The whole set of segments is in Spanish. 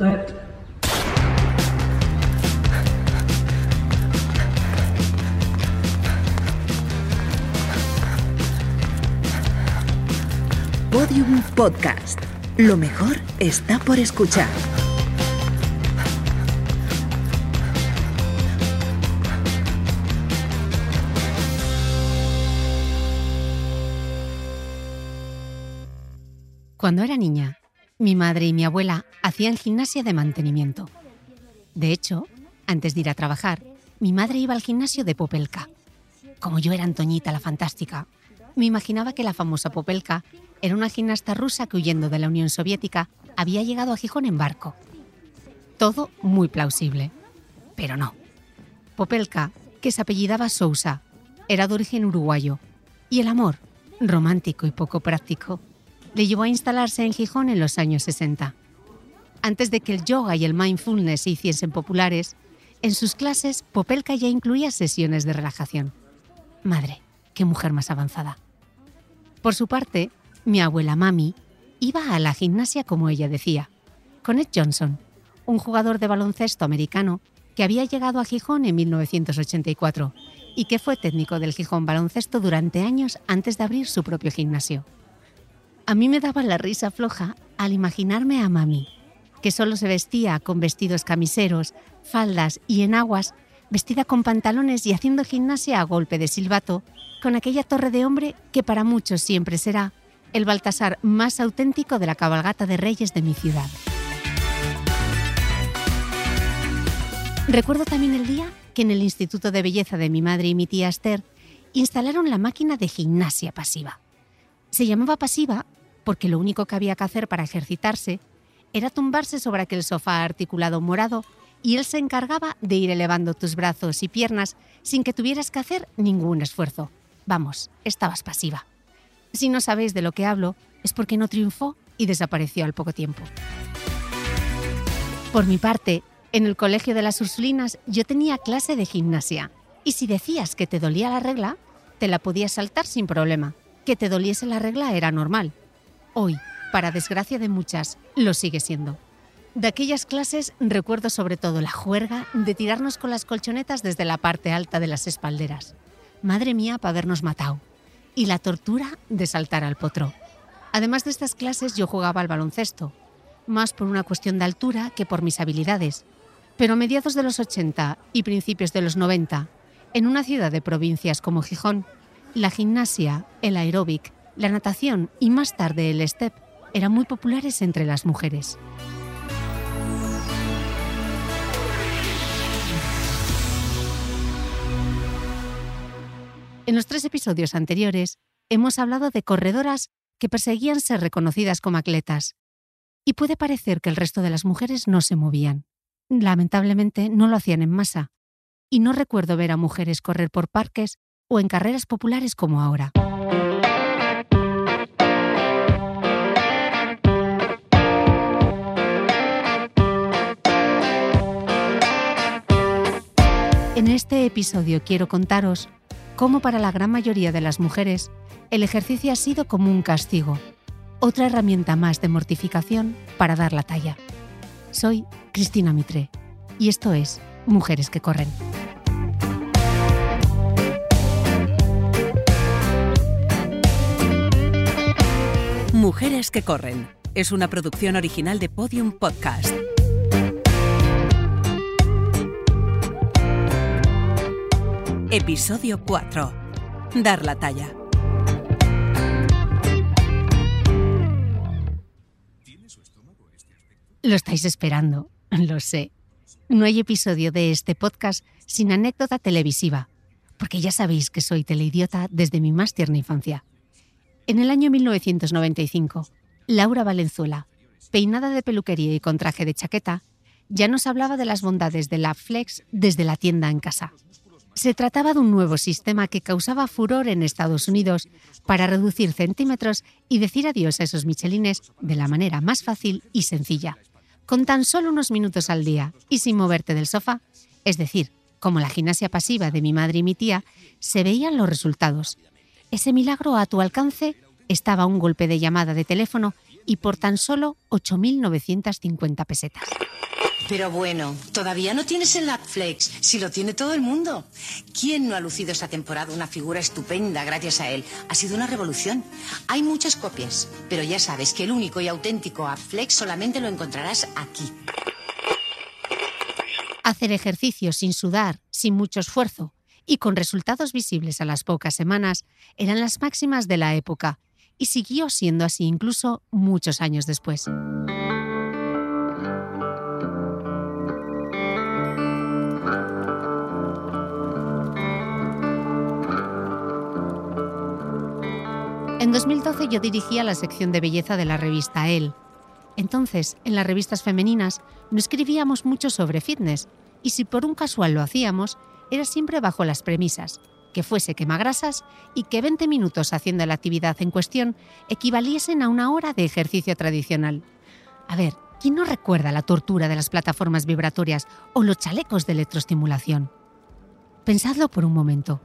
that Podium Podcast. Lo mejor está por escuchar. Cuando era niña, mi madre y mi abuela hacían gimnasia de mantenimiento. De hecho, antes de ir a trabajar, mi madre iba al gimnasio de Popelka. Como yo era Antoñita la fantástica, me imaginaba que la famosa Popelka era una gimnasta rusa que huyendo de la Unión Soviética había llegado a Gijón en barco. Todo muy plausible. Pero no. Popelka, que se apellidaba Sousa, era de origen uruguayo. Y el amor, romántico y poco práctico, le llevó a instalarse en Gijón en los años 60. Antes de que el yoga y el mindfulness se hiciesen populares, en sus clases Popelka ya incluía sesiones de relajación. Madre, qué mujer más avanzada. Por su parte, mi abuela Mami iba a la gimnasia como ella decía, con Ed Johnson, un jugador de baloncesto americano que había llegado a Gijón en 1984 y que fue técnico del Gijón Baloncesto durante años antes de abrir su propio gimnasio. A mí me daba la risa floja al imaginarme a mami, que solo se vestía con vestidos camiseros, faldas y enaguas, vestida con pantalones y haciendo gimnasia a golpe de silbato, con aquella torre de hombre que para muchos siempre será el Baltasar más auténtico de la cabalgata de reyes de mi ciudad. Recuerdo también el día que en el Instituto de Belleza de mi madre y mi tía Esther instalaron la máquina de gimnasia pasiva. Se llamaba pasiva porque lo único que había que hacer para ejercitarse era tumbarse sobre aquel sofá articulado morado y él se encargaba de ir elevando tus brazos y piernas sin que tuvieras que hacer ningún esfuerzo. Vamos, estabas pasiva. Si no sabéis de lo que hablo, es porque no triunfó y desapareció al poco tiempo. Por mi parte, en el colegio de las Ursulinas yo tenía clase de gimnasia y si decías que te dolía la regla, te la podías saltar sin problema. Que te doliese la regla era normal. Hoy, para desgracia de muchas, lo sigue siendo. De aquellas clases recuerdo sobre todo la juerga de tirarnos con las colchonetas desde la parte alta de las espalderas. Madre mía, para habernos matado. Y la tortura de saltar al potro. Además de estas clases yo jugaba al baloncesto, más por una cuestión de altura que por mis habilidades. Pero a mediados de los 80 y principios de los 90, en una ciudad de provincias como Gijón, la gimnasia, el aeróbic, la natación y más tarde el step eran muy populares entre las mujeres. En los tres episodios anteriores hemos hablado de corredoras que perseguían ser reconocidas como atletas. Y puede parecer que el resto de las mujeres no se movían. Lamentablemente no lo hacían en masa. Y no recuerdo ver a mujeres correr por parques o en carreras populares como ahora. En este episodio quiero contaros cómo para la gran mayoría de las mujeres el ejercicio ha sido como un castigo, otra herramienta más de mortificación para dar la talla. Soy Cristina Mitre y esto es Mujeres que Corren. Mujeres que Corren es una producción original de Podium Podcast. Episodio 4. Dar la talla. Lo estáis esperando, lo sé. No hay episodio de este podcast sin anécdota televisiva, porque ya sabéis que soy teleidiota desde mi más tierna infancia. En el año 1995, Laura Valenzuela, peinada de peluquería y con traje de chaqueta, ya nos hablaba de las bondades de la Flex desde la tienda en casa. Se trataba de un nuevo sistema que causaba furor en Estados Unidos para reducir centímetros y decir adiós a esos michelines de la manera más fácil y sencilla, con tan solo unos minutos al día y sin moverte del sofá, es decir, como la gimnasia pasiva de mi madre y mi tía, se veían los resultados. Ese milagro a tu alcance estaba un golpe de llamada de teléfono y por tan solo 8.950 pesetas. Pero bueno, todavía no tienes el Flex, si lo tiene todo el mundo. ¿Quién no ha lucido esta temporada una figura estupenda gracias a él? Ha sido una revolución. Hay muchas copias, pero ya sabes que el único y auténtico Flex solamente lo encontrarás aquí. Hacer ejercicio sin sudar, sin mucho esfuerzo y con resultados visibles a las pocas semanas eran las máximas de la época y siguió siendo así incluso muchos años después. En 2012 yo dirigía la sección de belleza de la revista Elle. Entonces, en las revistas femeninas no escribíamos mucho sobre fitness y si por un casual lo hacíamos, era siempre bajo las premisas que fuese quemagrasas y que 20 minutos haciendo la actividad en cuestión equivaliesen a una hora de ejercicio tradicional. A ver, ¿quién no recuerda la tortura de las plataformas vibratorias o los chalecos de electroestimulación? Pensadlo por un momento.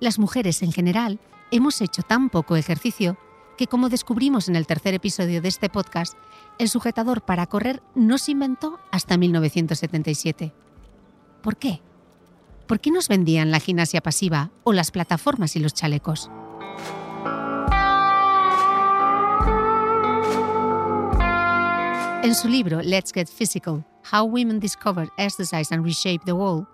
Las mujeres en general hemos hecho tan poco ejercicio que, como descubrimos en el tercer episodio de este podcast, el sujetador para correr no se inventó hasta 1977. ¿Por qué? ¿Por qué nos vendían la gimnasia pasiva o las plataformas y los chalecos? En su libro Let's Get Physical, How Women Discovered Exercise and Reshaped the World,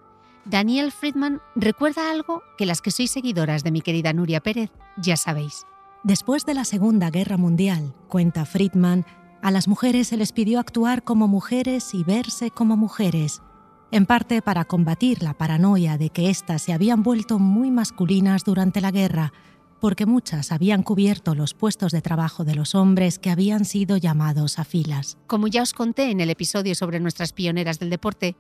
Daniel Friedman recuerda algo que las que sois seguidoras de mi querida Nuria Pérez ya sabéis. Después de la Segunda Guerra Mundial, cuenta Friedman, a las mujeres se les pidió actuar como mujeres y verse como mujeres en parte para combatir la paranoia de que éstas se habían vuelto muy masculinas durante la guerra, porque muchas habían cubierto los puestos de trabajo de los hombres que habían sido llamados a filas. Como ya os conté en el episodio sobre nuestras pioneras del deporte,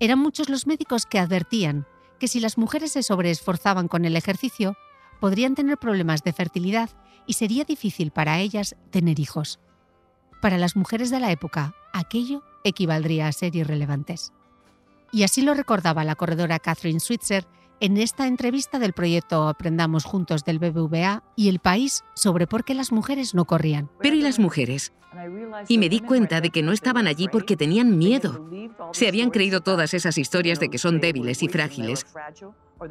eran muchos los médicos que advertían que si las mujeres se sobreesforzaban con el ejercicio, podrían tener problemas de fertilidad y sería difícil para ellas tener hijos. Para las mujeres de la época, aquello equivaldría a ser irrelevantes. Y así lo recordaba la corredora Catherine Switzer en esta entrevista del proyecto Aprendamos Juntos del BBVA y El País sobre por qué las mujeres no corrían. Pero ¿y las mujeres? Y me di cuenta de que no estaban allí porque tenían miedo. Se habían creído todas esas historias de que son débiles y frágiles,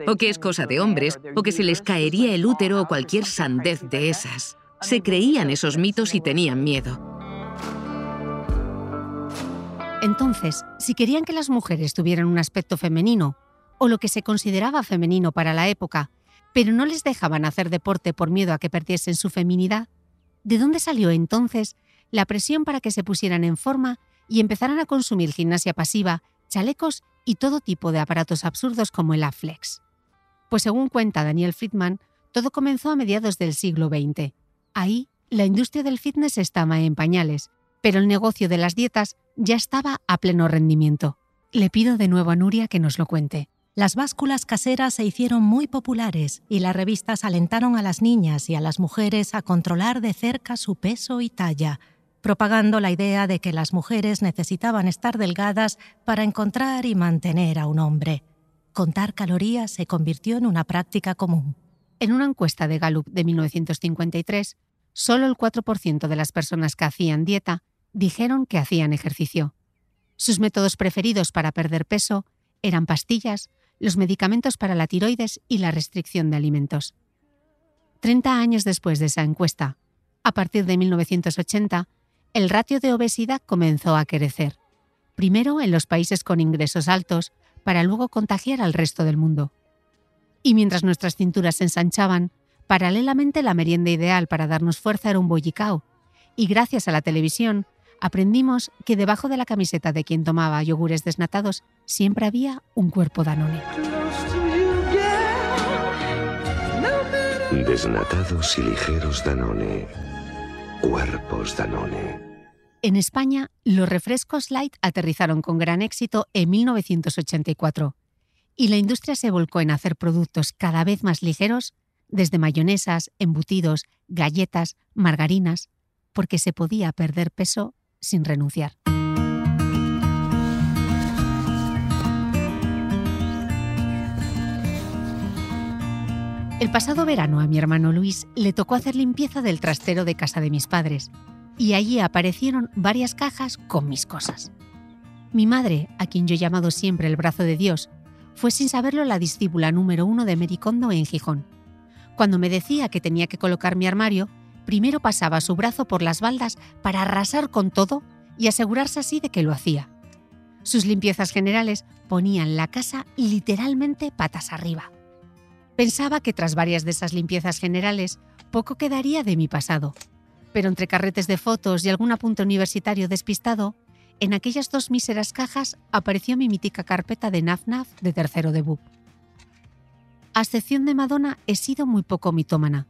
o que es cosa de hombres, o que se les caería el útero o cualquier sandez de esas. Se creían esos mitos y tenían miedo. Entonces, si querían que las mujeres tuvieran un aspecto femenino, o lo que se consideraba femenino para la época, pero no les dejaban hacer deporte por miedo a que perdiesen su feminidad, ¿de dónde salió entonces la presión para que se pusieran en forma y empezaran a consumir gimnasia pasiva, chalecos y todo tipo de aparatos absurdos como el Aflex? Pues según cuenta Daniel Friedman, todo comenzó a mediados del siglo XX. Ahí, la industria del fitness estaba en pañales, pero el negocio de las dietas ya estaba a pleno rendimiento. Le pido de nuevo a Nuria que nos lo cuente. Las básculas caseras se hicieron muy populares y las revistas alentaron a las niñas y a las mujeres a controlar de cerca su peso y talla, propagando la idea de que las mujeres necesitaban estar delgadas para encontrar y mantener a un hombre. Contar calorías se convirtió en una práctica común. En una encuesta de Gallup de 1953, solo el 4% de las personas que hacían dieta dijeron que hacían ejercicio. Sus métodos preferidos para perder peso eran pastillas, los medicamentos para la tiroides y la restricción de alimentos. Treinta años después de esa encuesta, a partir de 1980, el ratio de obesidad comenzó a crecer, primero en los países con ingresos altos, para luego contagiar al resto del mundo. Y mientras nuestras cinturas se ensanchaban, paralelamente la merienda ideal para darnos fuerza era un bollicao, y gracias a la televisión aprendimos que debajo de la camiseta de quien tomaba yogures desnatados siempre había un cuerpo Danone. Desnatados y ligeros Danone. Cuerpos Danone. En España, los refrescos light aterrizaron con gran éxito en 1984 y la industria se volcó en hacer productos cada vez más ligeros, desde mayonesas, embutidos, galletas, margarinas, porque se podía perder peso sin renunciar. El pasado verano a mi hermano Luis le tocó hacer limpieza del trastero de casa de mis padres y allí aparecieron varias cajas con mis cosas. Mi madre, a quien yo he llamado siempre el brazo de Dios, fue sin saberlo la discípula número uno de Mericondo en Gijón. Cuando me decía que tenía que colocar mi armario, primero pasaba su brazo por las baldas para arrasar con todo y asegurarse así de que lo hacía. Sus limpiezas generales ponían la casa literalmente patas arriba. Pensaba que tras varias de esas limpiezas generales poco quedaría de mi pasado, pero entre carretes de fotos y algún apunte universitario despistado, en aquellas dos míseras cajas apareció mi mítica carpeta de Naf Naf de tercero debut. A excepción de Madonna, he sido muy poco mitómana.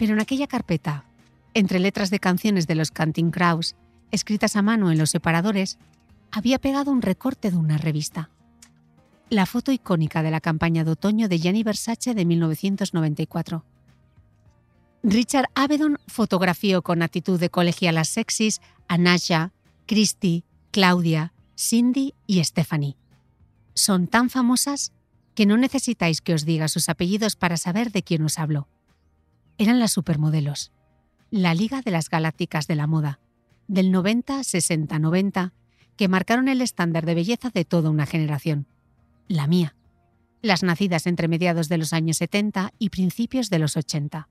Pero en aquella carpeta, entre letras de canciones de los Canting Crows, escritas a mano en los separadores, había pegado un recorte de una revista. La foto icónica de la campaña de otoño de Gianni Versace de 1994. Richard Avedon fotografió con actitud de colegialas sexys a Nasha, Christy, Claudia, Cindy y Stephanie. Son tan famosas que no necesitáis que os diga sus apellidos para saber de quién os hablo. Eran las supermodelos, la Liga de las Galácticas de la Moda, del 90, 60, 90, que marcaron el estándar de belleza de toda una generación. La mía. Las nacidas entre mediados de los años 70 y principios de los 80.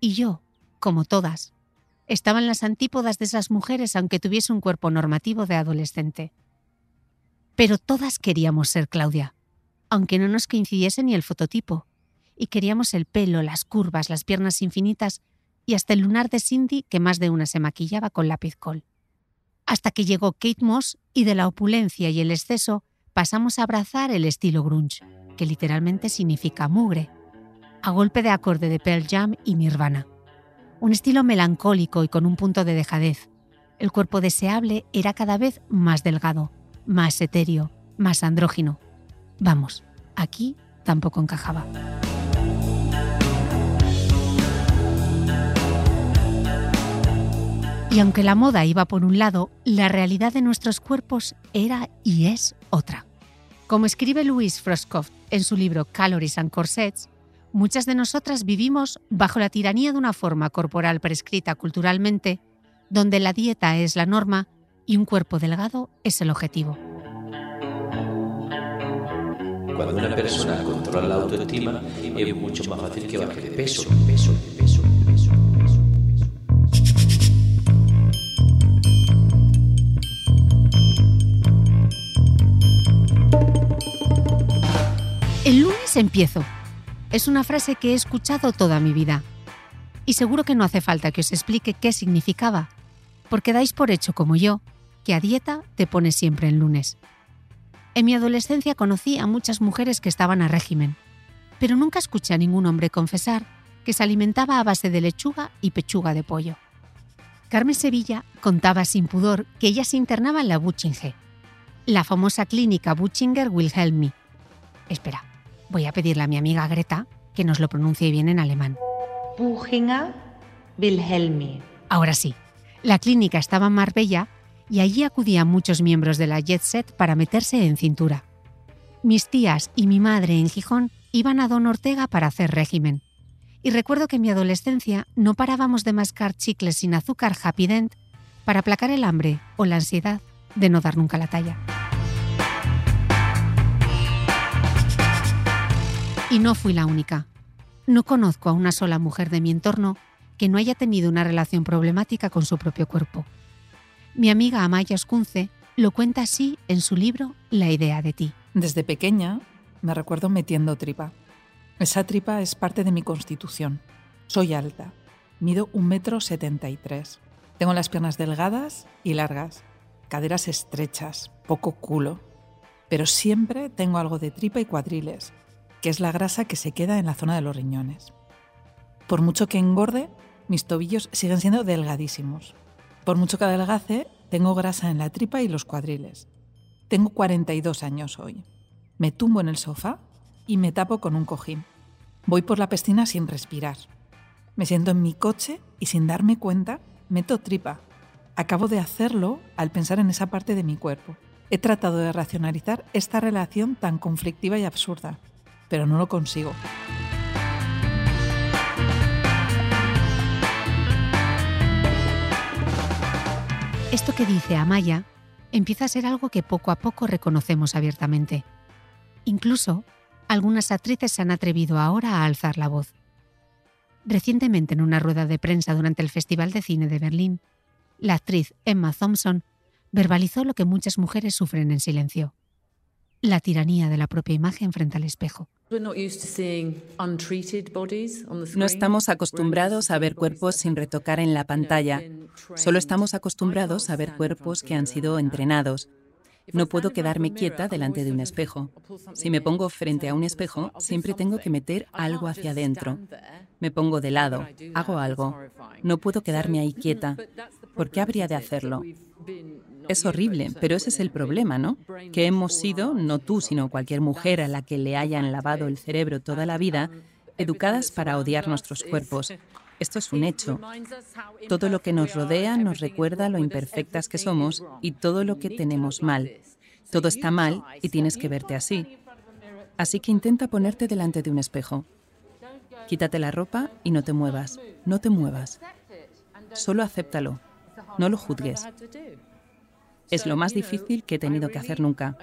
Y yo, como todas, estaba en las antípodas de esas mujeres aunque tuviese un cuerpo normativo de adolescente. Pero todas queríamos ser Claudia, aunque no nos coincidiese ni el fototipo, y queríamos el pelo, las curvas, las piernas infinitas y hasta el lunar de Cindy que más de una se maquillaba con lápiz col. Hasta que llegó Kate Moss y de la opulencia y el exceso pasamos a abrazar el estilo grunge, que literalmente significa mugre, a golpe de acorde de Pearl Jam y Nirvana un estilo melancólico y con un punto de dejadez. El cuerpo deseable era cada vez más delgado, más etéreo, más andrógino. Vamos, aquí tampoco encajaba. Y aunque la moda iba por un lado, la realidad de nuestros cuerpos era y es otra. Como escribe Louise Froscoff en su libro Calories and Corsets, muchas de nosotras vivimos bajo la tiranía de una forma corporal prescrita culturalmente, donde la dieta es la norma y un cuerpo delgado es el objetivo. Cuando una persona controla la autoestima, es mucho más fácil que baje de peso, peso, peso. Empiezo es una frase que he escuchado toda mi vida. Y seguro que no hace falta que os explique qué significaba, porque dais por hecho, como yo, que a dieta te pones siempre en lunes. En mi adolescencia conocí a muchas mujeres que estaban a régimen, pero nunca escuché a ningún hombre confesar que se alimentaba a base de lechuga y pechuga de pollo. Carmen Sevilla contaba sin pudor que ella se internaba en la Butchinger, la famosa clínica Butchinger Wilhelmi. Espera, Voy a pedirle a mi amiga Greta que nos lo pronuncie bien en alemán. Buchinger Wilhelmi. Ahora sí, la clínica estaba en Marbella y allí acudían muchos miembros de la Jet Set para meterse en cintura. Mis tías y mi madre en Gijón iban a Don Ortega para hacer régimen. Y recuerdo que en mi adolescencia no parábamos de mascar chicles sin azúcar Happy Dent para aplacar el hambre o la ansiedad de no dar nunca la talla. Y no fui la única. No conozco a una sola mujer de mi entorno que no haya tenido una relación problemática con su propio cuerpo. Mi amiga Amaya Oscunce lo cuenta así en su libro La idea de ti. Desde pequeña me recuerdo metiendo tripa. Esa tripa es parte de mi constitución. Soy alta, mido un metro setenta y tres. Tengo las piernas delgadas y largas, caderas estrechas, poco culo, pero siempre tengo algo de tripa y cuadriles que es la grasa que se queda en la zona de los riñones. Por mucho que engorde, mis tobillos siguen siendo delgadísimos. Por mucho que adelgace, tengo grasa en la tripa y los cuadriles. Tengo 42 años hoy. Me tumbo en el sofá y me tapo con un cojín. Voy por la piscina sin respirar. Me siento en mi coche y sin darme cuenta meto tripa. Acabo de hacerlo al pensar en esa parte de mi cuerpo. He tratado de racionalizar esta relación tan conflictiva y absurda pero no lo consigo. Esto que dice Amaya empieza a ser algo que poco a poco reconocemos abiertamente. Incluso, algunas actrices se han atrevido ahora a alzar la voz. Recientemente, en una rueda de prensa durante el Festival de Cine de Berlín, la actriz Emma Thompson verbalizó lo que muchas mujeres sufren en silencio. La tiranía de la propia imagen frente al espejo. No estamos acostumbrados a ver cuerpos sin retocar en la pantalla. Solo estamos acostumbrados a ver cuerpos que han sido entrenados. No puedo quedarme quieta delante de un espejo. Si me pongo frente a un espejo, siempre tengo que meter algo hacia adentro. Me pongo de lado, hago algo. No puedo quedarme ahí quieta. ¿Por qué habría de hacerlo? Es horrible, pero ese es el problema, ¿no? Que hemos sido, no tú, sino cualquier mujer a la que le hayan lavado el cerebro toda la vida, educadas para odiar nuestros cuerpos. Esto es un hecho. Todo lo que nos rodea nos recuerda lo imperfectas que somos y todo lo que tenemos mal. Todo está mal y tienes que verte así. Así que intenta ponerte delante de un espejo. Quítate la ropa y no te muevas. No te muevas. Solo acéptalo. No lo juzgues. Es lo más difícil que he tenido que hacer nunca.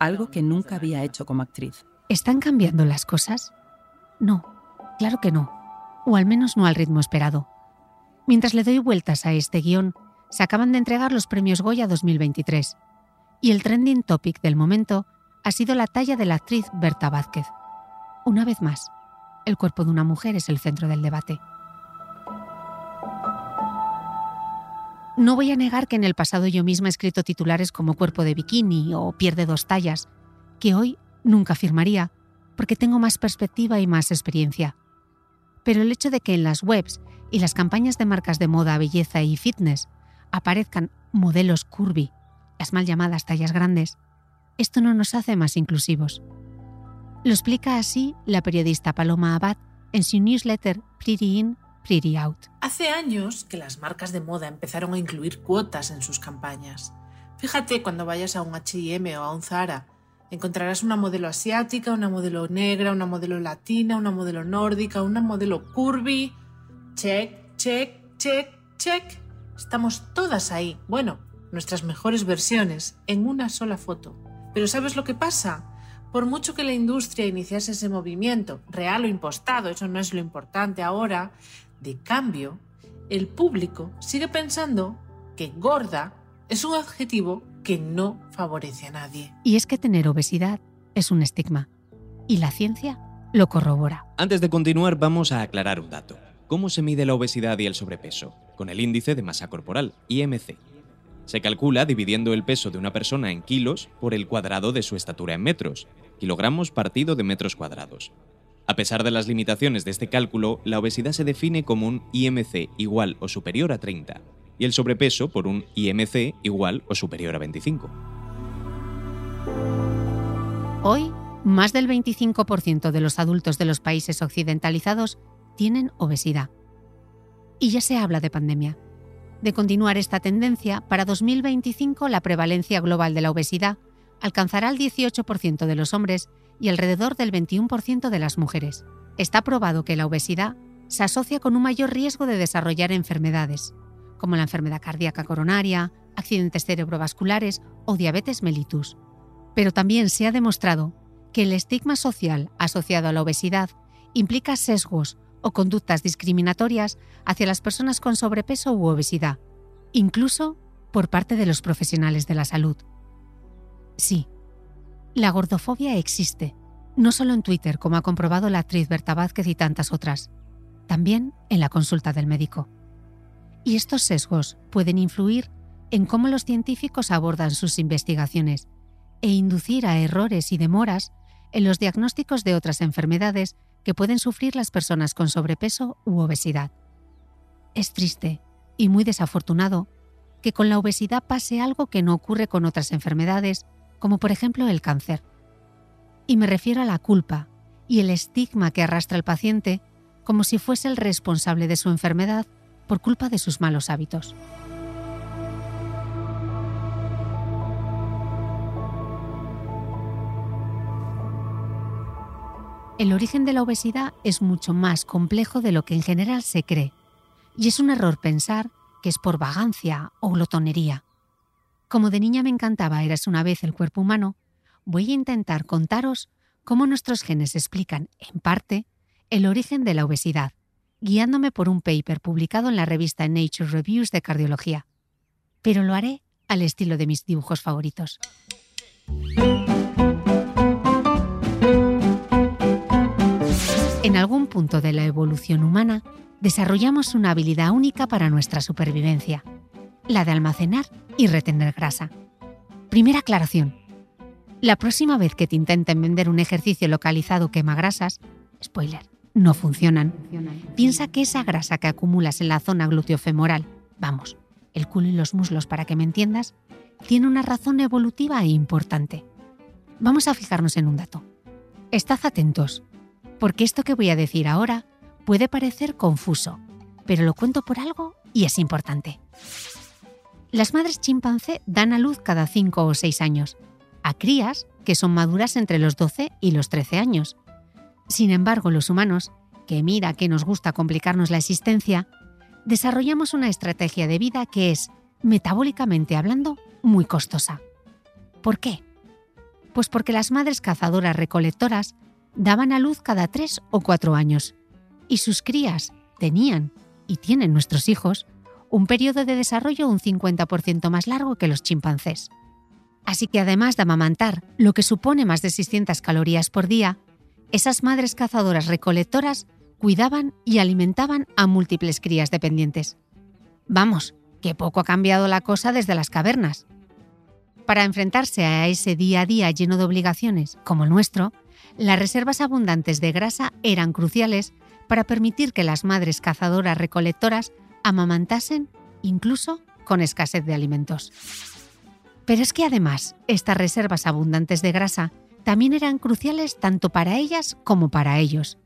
Algo que nunca había hecho como actriz. ¿Están cambiando las cosas? No, claro que no. O al menos no al ritmo esperado. Mientras le doy vueltas a este guion, se acaban de entregar los premios Goya 2023. Y el trending topic del momento ha sido la talla de la actriz Berta Vázquez. Una vez más, el cuerpo de una mujer es el centro del debate. No voy a negar que en el pasado yo misma he escrito titulares como cuerpo de bikini o pierde dos tallas, que hoy nunca firmaría, porque tengo más perspectiva y más experiencia. Pero el hecho de que en las webs y las campañas de marcas de moda, belleza y fitness aparezcan modelos curvy, las mal llamadas tallas grandes, esto no nos hace más inclusivos. Lo explica así la periodista Paloma Abad en su newsletter Pretty In Pretty Out. Hace años que las marcas de moda empezaron a incluir cuotas en sus campañas. Fíjate cuando vayas a un HM o a un Zara, encontrarás una modelo asiática, una modelo negra, una modelo latina, una modelo nórdica, una modelo curvy. Check, check, check, check. Estamos todas ahí. Bueno, nuestras mejores versiones, en una sola foto. Pero ¿sabes lo que pasa? Por mucho que la industria iniciase ese movimiento, real o impostado, eso no es lo importante ahora, de cambio, el público sigue pensando que gorda es un adjetivo que no favorece a nadie. Y es que tener obesidad es un estigma. Y la ciencia lo corrobora. Antes de continuar, vamos a aclarar un dato. ¿Cómo se mide la obesidad y el sobrepeso? Con el índice de masa corporal, IMC. Se calcula dividiendo el peso de una persona en kilos por el cuadrado de su estatura en metros, kilogramos partido de metros cuadrados. A pesar de las limitaciones de este cálculo, la obesidad se define como un IMC igual o superior a 30 y el sobrepeso por un IMC igual o superior a 25. Hoy, más del 25% de los adultos de los países occidentalizados tienen obesidad. Y ya se habla de pandemia. De continuar esta tendencia, para 2025 la prevalencia global de la obesidad alcanzará el 18% de los hombres y alrededor del 21% de las mujeres. Está probado que la obesidad se asocia con un mayor riesgo de desarrollar enfermedades, como la enfermedad cardíaca coronaria, accidentes cerebrovasculares o diabetes mellitus. Pero también se ha demostrado que el estigma social asociado a la obesidad implica sesgos o conductas discriminatorias hacia las personas con sobrepeso u obesidad, incluso por parte de los profesionales de la salud. Sí, la gordofobia existe, no solo en Twitter, como ha comprobado la actriz Berta Vázquez y tantas otras, también en la consulta del médico. Y estos sesgos pueden influir en cómo los científicos abordan sus investigaciones e inducir a errores y demoras en los diagnósticos de otras enfermedades que pueden sufrir las personas con sobrepeso u obesidad. Es triste y muy desafortunado que con la obesidad pase algo que no ocurre con otras enfermedades como por ejemplo el cáncer. Y me refiero a la culpa y el estigma que arrastra el paciente como si fuese el responsable de su enfermedad por culpa de sus malos hábitos. El origen de la obesidad es mucho más complejo de lo que en general se cree, y es un error pensar que es por vagancia o glotonería. Como de niña me encantaba Eras una vez el cuerpo humano, voy a intentar contaros cómo nuestros genes explican, en parte, el origen de la obesidad, guiándome por un paper publicado en la revista Nature Reviews de Cardiología. Pero lo haré al estilo de mis dibujos favoritos. En algún punto de la evolución humana, desarrollamos una habilidad única para nuestra supervivencia, la de almacenar y retener grasa. Primera aclaración. La próxima vez que te intenten vender un ejercicio localizado quema grasas, spoiler, no funcionan. Piensa que esa grasa que acumulas en la zona gluteofemoral, vamos, el culo y los muslos para que me entiendas, tiene una razón evolutiva e importante. Vamos a fijarnos en un dato. Estad atentos, porque esto que voy a decir ahora puede parecer confuso, pero lo cuento por algo y es importante. Las madres chimpancé dan a luz cada 5 o 6 años, a crías que son maduras entre los 12 y los 13 años. Sin embargo, los humanos, que mira que nos gusta complicarnos la existencia, desarrollamos una estrategia de vida que es, metabólicamente hablando, muy costosa. ¿Por qué? Pues porque las madres cazadoras recolectoras daban a luz cada tres o cuatro años y sus crías tenían y tienen nuestros hijos un periodo de desarrollo un 50% más largo que los chimpancés. Así que además de amamantar, lo que supone más de 600 calorías por día, esas madres cazadoras recolectoras cuidaban y alimentaban a múltiples crías dependientes. Vamos, que poco ha cambiado la cosa desde las cavernas. Para enfrentarse a ese día a día lleno de obligaciones, como el nuestro, las reservas abundantes de grasa eran cruciales para permitir que las madres cazadoras recolectoras amamantasen incluso con escasez de alimentos. Pero es que además, estas reservas abundantes de grasa también eran cruciales tanto para ellas como para ellos,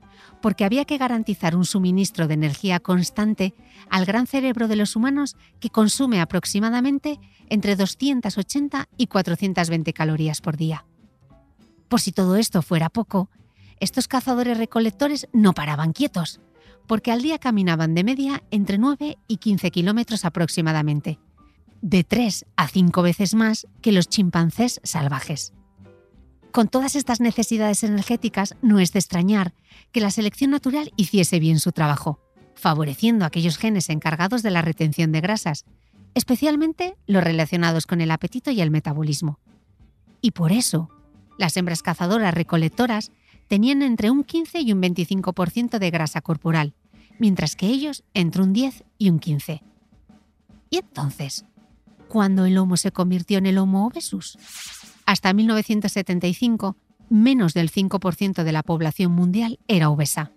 porque había que garantizar un suministro de energía constante al gran cerebro de los humanos que consume aproximadamente entre 280 y 420 calorías por día. Por si todo esto fuera poco, estos cazadores recolectores no paraban quietos, porque al día caminaban de media entre 9 y 15 kilómetros aproximadamente, de 3 a 5 veces más que los chimpancés salvajes. Con todas estas necesidades energéticas, no es de extrañar que la selección natural hiciese bien su trabajo, favoreciendo aquellos genes encargados de la retención de grasas, especialmente los relacionados con el apetito y el metabolismo. Y por eso, las hembras cazadoras recolectoras tenían entre un 15 y un 25% de grasa corporal, mientras que ellos entre un 10 y un 15. ¿Y entonces? ¿Cuándo el Homo se convirtió en el Homo obesus? Hasta 1975, menos del 5% de la población mundial era obesa.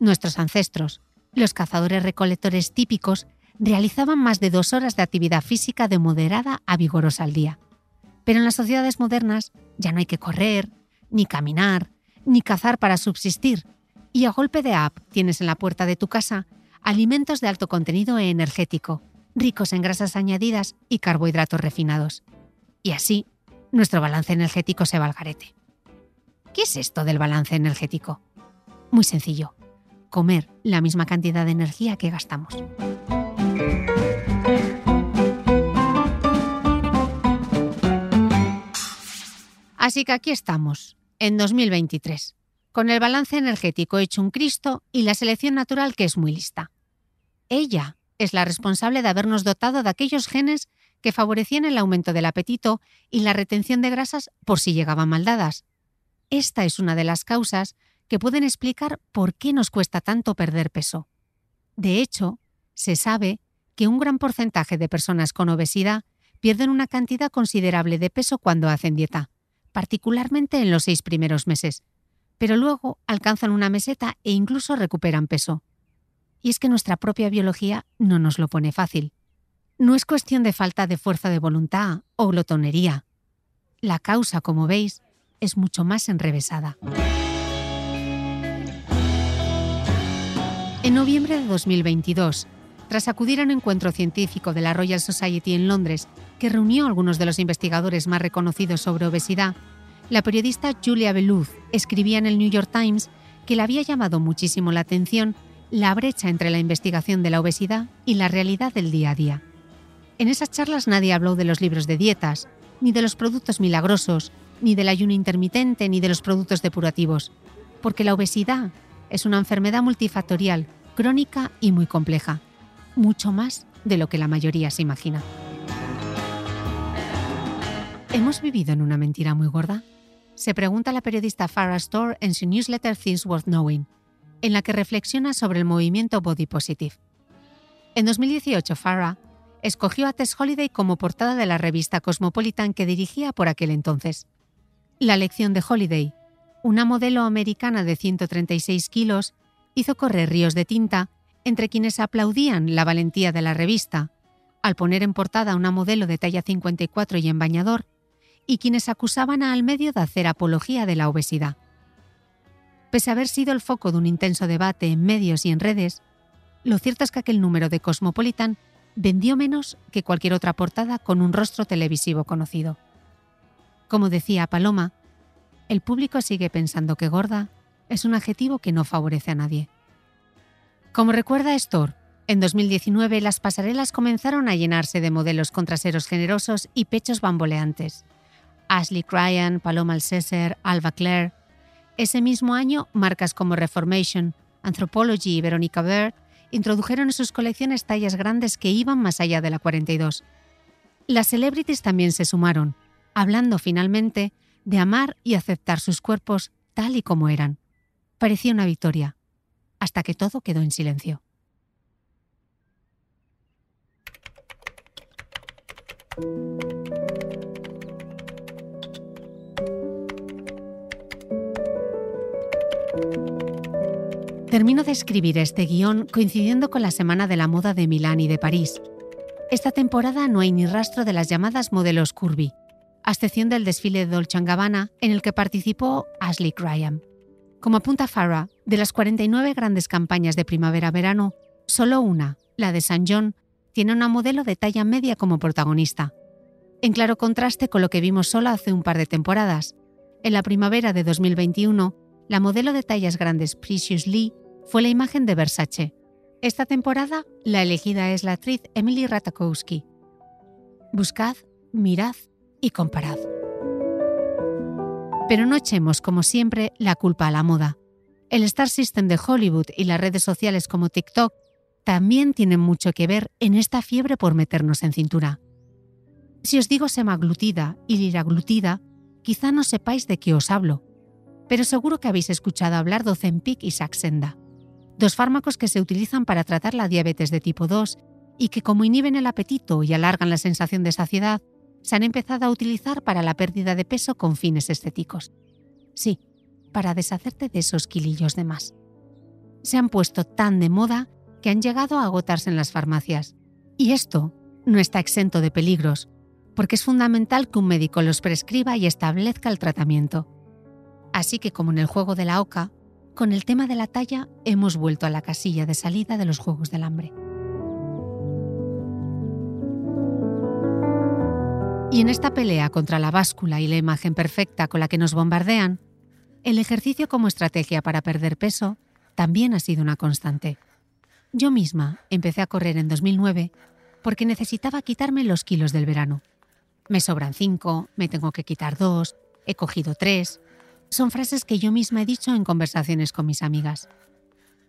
Nuestros ancestros, los cazadores recolectores típicos, realizaban más de dos horas de actividad física de moderada a vigorosa al día. Pero en las sociedades modernas ya no hay que correr, ni caminar, ni cazar para subsistir. Y a golpe de app tienes en la puerta de tu casa alimentos de alto contenido energético, ricos en grasas añadidas y carbohidratos refinados. Y así, nuestro balance energético se va al garete. ¿Qué es esto del balance energético? Muy sencillo, comer la misma cantidad de energía que gastamos. Así que aquí estamos, en 2023, con el balance energético hecho un Cristo y la selección natural que es muy lista. Ella es la responsable de habernos dotado de aquellos genes que favorecían el aumento del apetito y la retención de grasas por si llegaban mal dadas. Esta es una de las causas que pueden explicar por qué nos cuesta tanto perder peso. De hecho, se sabe que un gran porcentaje de personas con obesidad pierden una cantidad considerable de peso cuando hacen dieta particularmente en los seis primeros meses, pero luego alcanzan una meseta e incluso recuperan peso. Y es que nuestra propia biología no nos lo pone fácil. No es cuestión de falta de fuerza de voluntad o glotonería. La causa, como veis, es mucho más enrevesada. En noviembre de 2022, tras acudir a un encuentro científico de la Royal Society en Londres, que reunió a algunos de los investigadores más reconocidos sobre obesidad, la periodista Julia Beluz escribía en el New York Times que le había llamado muchísimo la atención la brecha entre la investigación de la obesidad y la realidad del día a día. En esas charlas nadie habló de los libros de dietas, ni de los productos milagrosos, ni del ayuno intermitente, ni de los productos depurativos, porque la obesidad es una enfermedad multifactorial, crónica y muy compleja, mucho más de lo que la mayoría se imagina. ¿Hemos vivido en una mentira muy gorda? Se pregunta la periodista Farah Store en su newsletter Things Worth Knowing, en la que reflexiona sobre el movimiento Body Positive. En 2018, Farah escogió a Tess Holiday como portada de la revista Cosmopolitan que dirigía por aquel entonces. La lección de Holiday, una modelo americana de 136 kilos, hizo correr ríos de tinta entre quienes aplaudían la valentía de la revista, al poner en portada una modelo de talla 54 y en bañador, y quienes acusaban Al medio de hacer apología de la obesidad. Pese a haber sido el foco de un intenso debate en medios y en redes, lo cierto es que aquel número de Cosmopolitan vendió menos que cualquier otra portada con un rostro televisivo conocido. Como decía Paloma, el público sigue pensando que gorda es un adjetivo que no favorece a nadie. Como recuerda Store, en 2019 las pasarelas comenzaron a llenarse de modelos con traseros generosos y pechos bamboleantes. Ashley Cryan, Paloma Alcéser, Alba Claire. Ese mismo año, marcas como Reformation, Anthropology y Veronica Bear introdujeron en sus colecciones tallas grandes que iban más allá de la 42. Las celebrities también se sumaron, hablando finalmente de amar y aceptar sus cuerpos tal y como eran. Parecía una victoria, hasta que todo quedó en silencio. Termino de escribir este guion coincidiendo con la Semana de la Moda de Milán y de París. Esta temporada no hay ni rastro de las llamadas modelos curvy, a excepción del desfile de Dolce Gabbana en el que participó Ashley Graham. Como apunta Farah, de las 49 grandes campañas de primavera-verano, solo una, la de San John, tiene una modelo de talla media como protagonista. En claro contraste con lo que vimos solo hace un par de temporadas. En la primavera de 2021, la modelo de tallas grandes Precious Lee fue la imagen de Versace. Esta temporada, la elegida es la actriz Emily Ratajkowski. Buscad, mirad y comparad. Pero no echemos, como siempre, la culpa a la moda. El Star System de Hollywood y las redes sociales como TikTok también tienen mucho que ver en esta fiebre por meternos en cintura. Si os digo semaglutida y liraglutida, quizá no sepáis de qué os hablo, pero seguro que habéis escuchado hablar de Ozempic y Saxenda dos fármacos que se utilizan para tratar la diabetes de tipo 2 y que como inhiben el apetito y alargan la sensación de saciedad, se han empezado a utilizar para la pérdida de peso con fines estéticos. Sí, para deshacerte de esos kilillos de más. Se han puesto tan de moda que han llegado a agotarse en las farmacias. Y esto no está exento de peligros, porque es fundamental que un médico los prescriba y establezca el tratamiento. Así que como en el juego de la oca, con el tema de la talla hemos vuelto a la casilla de salida de los Juegos del Hambre. Y en esta pelea contra la báscula y la imagen perfecta con la que nos bombardean, el ejercicio como estrategia para perder peso también ha sido una constante. Yo misma empecé a correr en 2009 porque necesitaba quitarme los kilos del verano. Me sobran cinco, me tengo que quitar dos, he cogido tres, son frases que yo misma he dicho en conversaciones con mis amigas.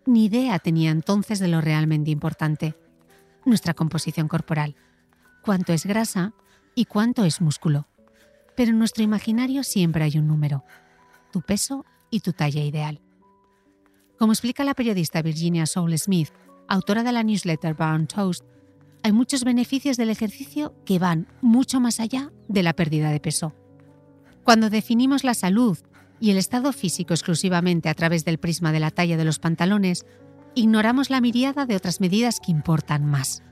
Ni idea tenía entonces de lo realmente importante, nuestra composición corporal, cuánto es grasa y cuánto es músculo. Pero en nuestro imaginario siempre hay un número, tu peso y tu talla ideal. Como explica la periodista Virginia Soul Smith, autora de la newsletter Brown Toast, hay muchos beneficios del ejercicio que van mucho más allá de la pérdida de peso. Cuando definimos la salud y el estado físico exclusivamente a través del prisma de la talla de los pantalones, ignoramos la miriada de otras medidas que importan más.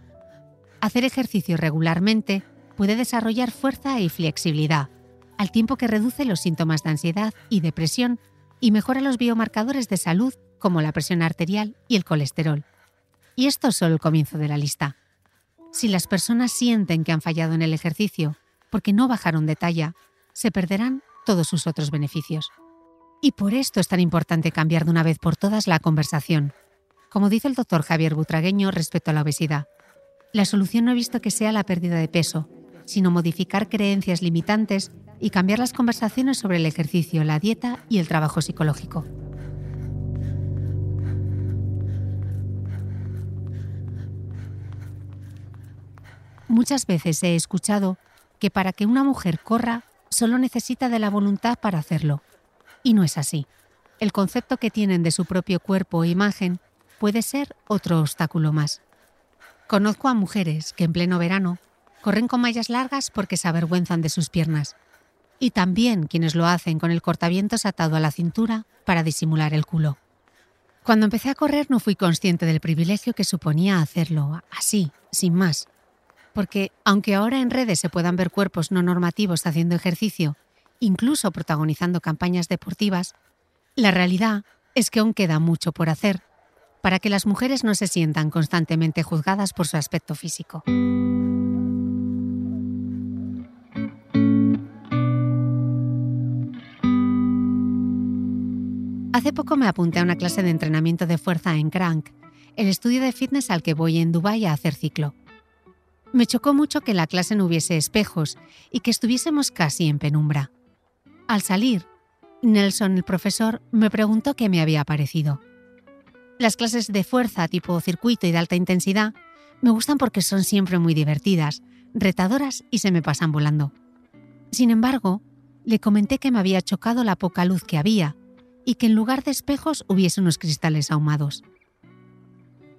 Hacer ejercicio regularmente puede desarrollar fuerza y flexibilidad, al tiempo que reduce los síntomas de ansiedad y depresión y mejora los biomarcadores de salud como la presión arterial y el colesterol. Y esto es solo el comienzo de la lista. Si las personas sienten que han fallado en el ejercicio porque no bajaron de talla, se perderán todos sus otros beneficios. Y por esto es tan importante cambiar de una vez por todas la conversación, como dice el doctor Javier Butragueño respecto a la obesidad. La solución no he visto que sea la pérdida de peso, sino modificar creencias limitantes y cambiar las conversaciones sobre el ejercicio, la dieta y el trabajo psicológico. Muchas veces he escuchado que para que una mujer corra solo necesita de la voluntad para hacerlo. Y no es así. El concepto que tienen de su propio cuerpo o imagen puede ser otro obstáculo más. Conozco a mujeres que en pleno verano corren con mallas largas porque se avergüenzan de sus piernas. Y también quienes lo hacen con el cortavientos atado a la cintura para disimular el culo. Cuando empecé a correr no fui consciente del privilegio que suponía hacerlo, así, sin más. Porque aunque ahora en redes se puedan ver cuerpos no normativos haciendo ejercicio, incluso protagonizando campañas deportivas, la realidad es que aún queda mucho por hacer para que las mujeres no se sientan constantemente juzgadas por su aspecto físico. Hace poco me apunté a una clase de entrenamiento de fuerza en Crank, el estudio de fitness al que voy en Dubái a hacer ciclo. Me chocó mucho que la clase no hubiese espejos y que estuviésemos casi en penumbra. Al salir, Nelson, el profesor, me preguntó qué me había parecido. Las clases de fuerza tipo circuito y de alta intensidad me gustan porque son siempre muy divertidas, retadoras y se me pasan volando. Sin embargo, le comenté que me había chocado la poca luz que había y que en lugar de espejos hubiese unos cristales ahumados.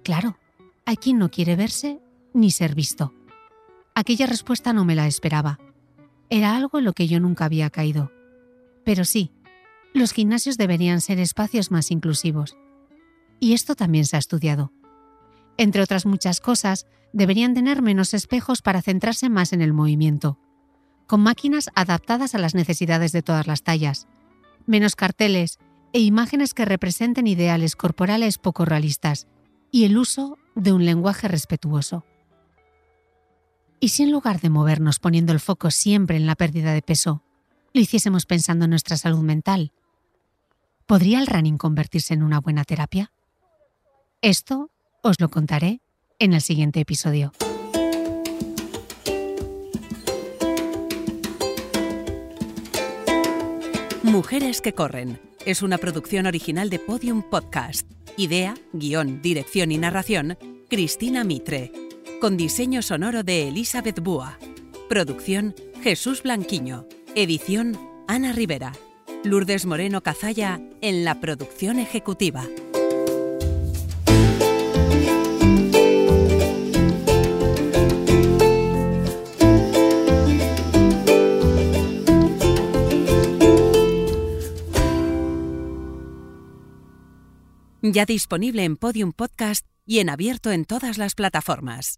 Claro, hay quien no quiere verse ni ser visto. Aquella respuesta no me la esperaba. Era algo en lo que yo nunca había caído. Pero sí, los gimnasios deberían ser espacios más inclusivos. Y esto también se ha estudiado. Entre otras muchas cosas, deberían tener menos espejos para centrarse más en el movimiento, con máquinas adaptadas a las necesidades de todas las tallas, menos carteles e imágenes que representen ideales corporales poco realistas y el uso de un lenguaje respetuoso. ¿Y si en lugar de movernos poniendo el foco siempre en la pérdida de peso, lo hiciésemos pensando en nuestra salud mental? ¿Podría el running convertirse en una buena terapia? Esto os lo contaré en el siguiente episodio. Mujeres que corren es una producción original de Podium Podcast. Idea, guion, dirección y narración, Cristina Mitre. Con diseño sonoro de Elizabeth Búa. Producción, Jesús Blanquiño. Edición, Ana Rivera. Lourdes Moreno Cazalla en la producción ejecutiva. Ya disponible en Podium Podcast y en abierto en todas las plataformas.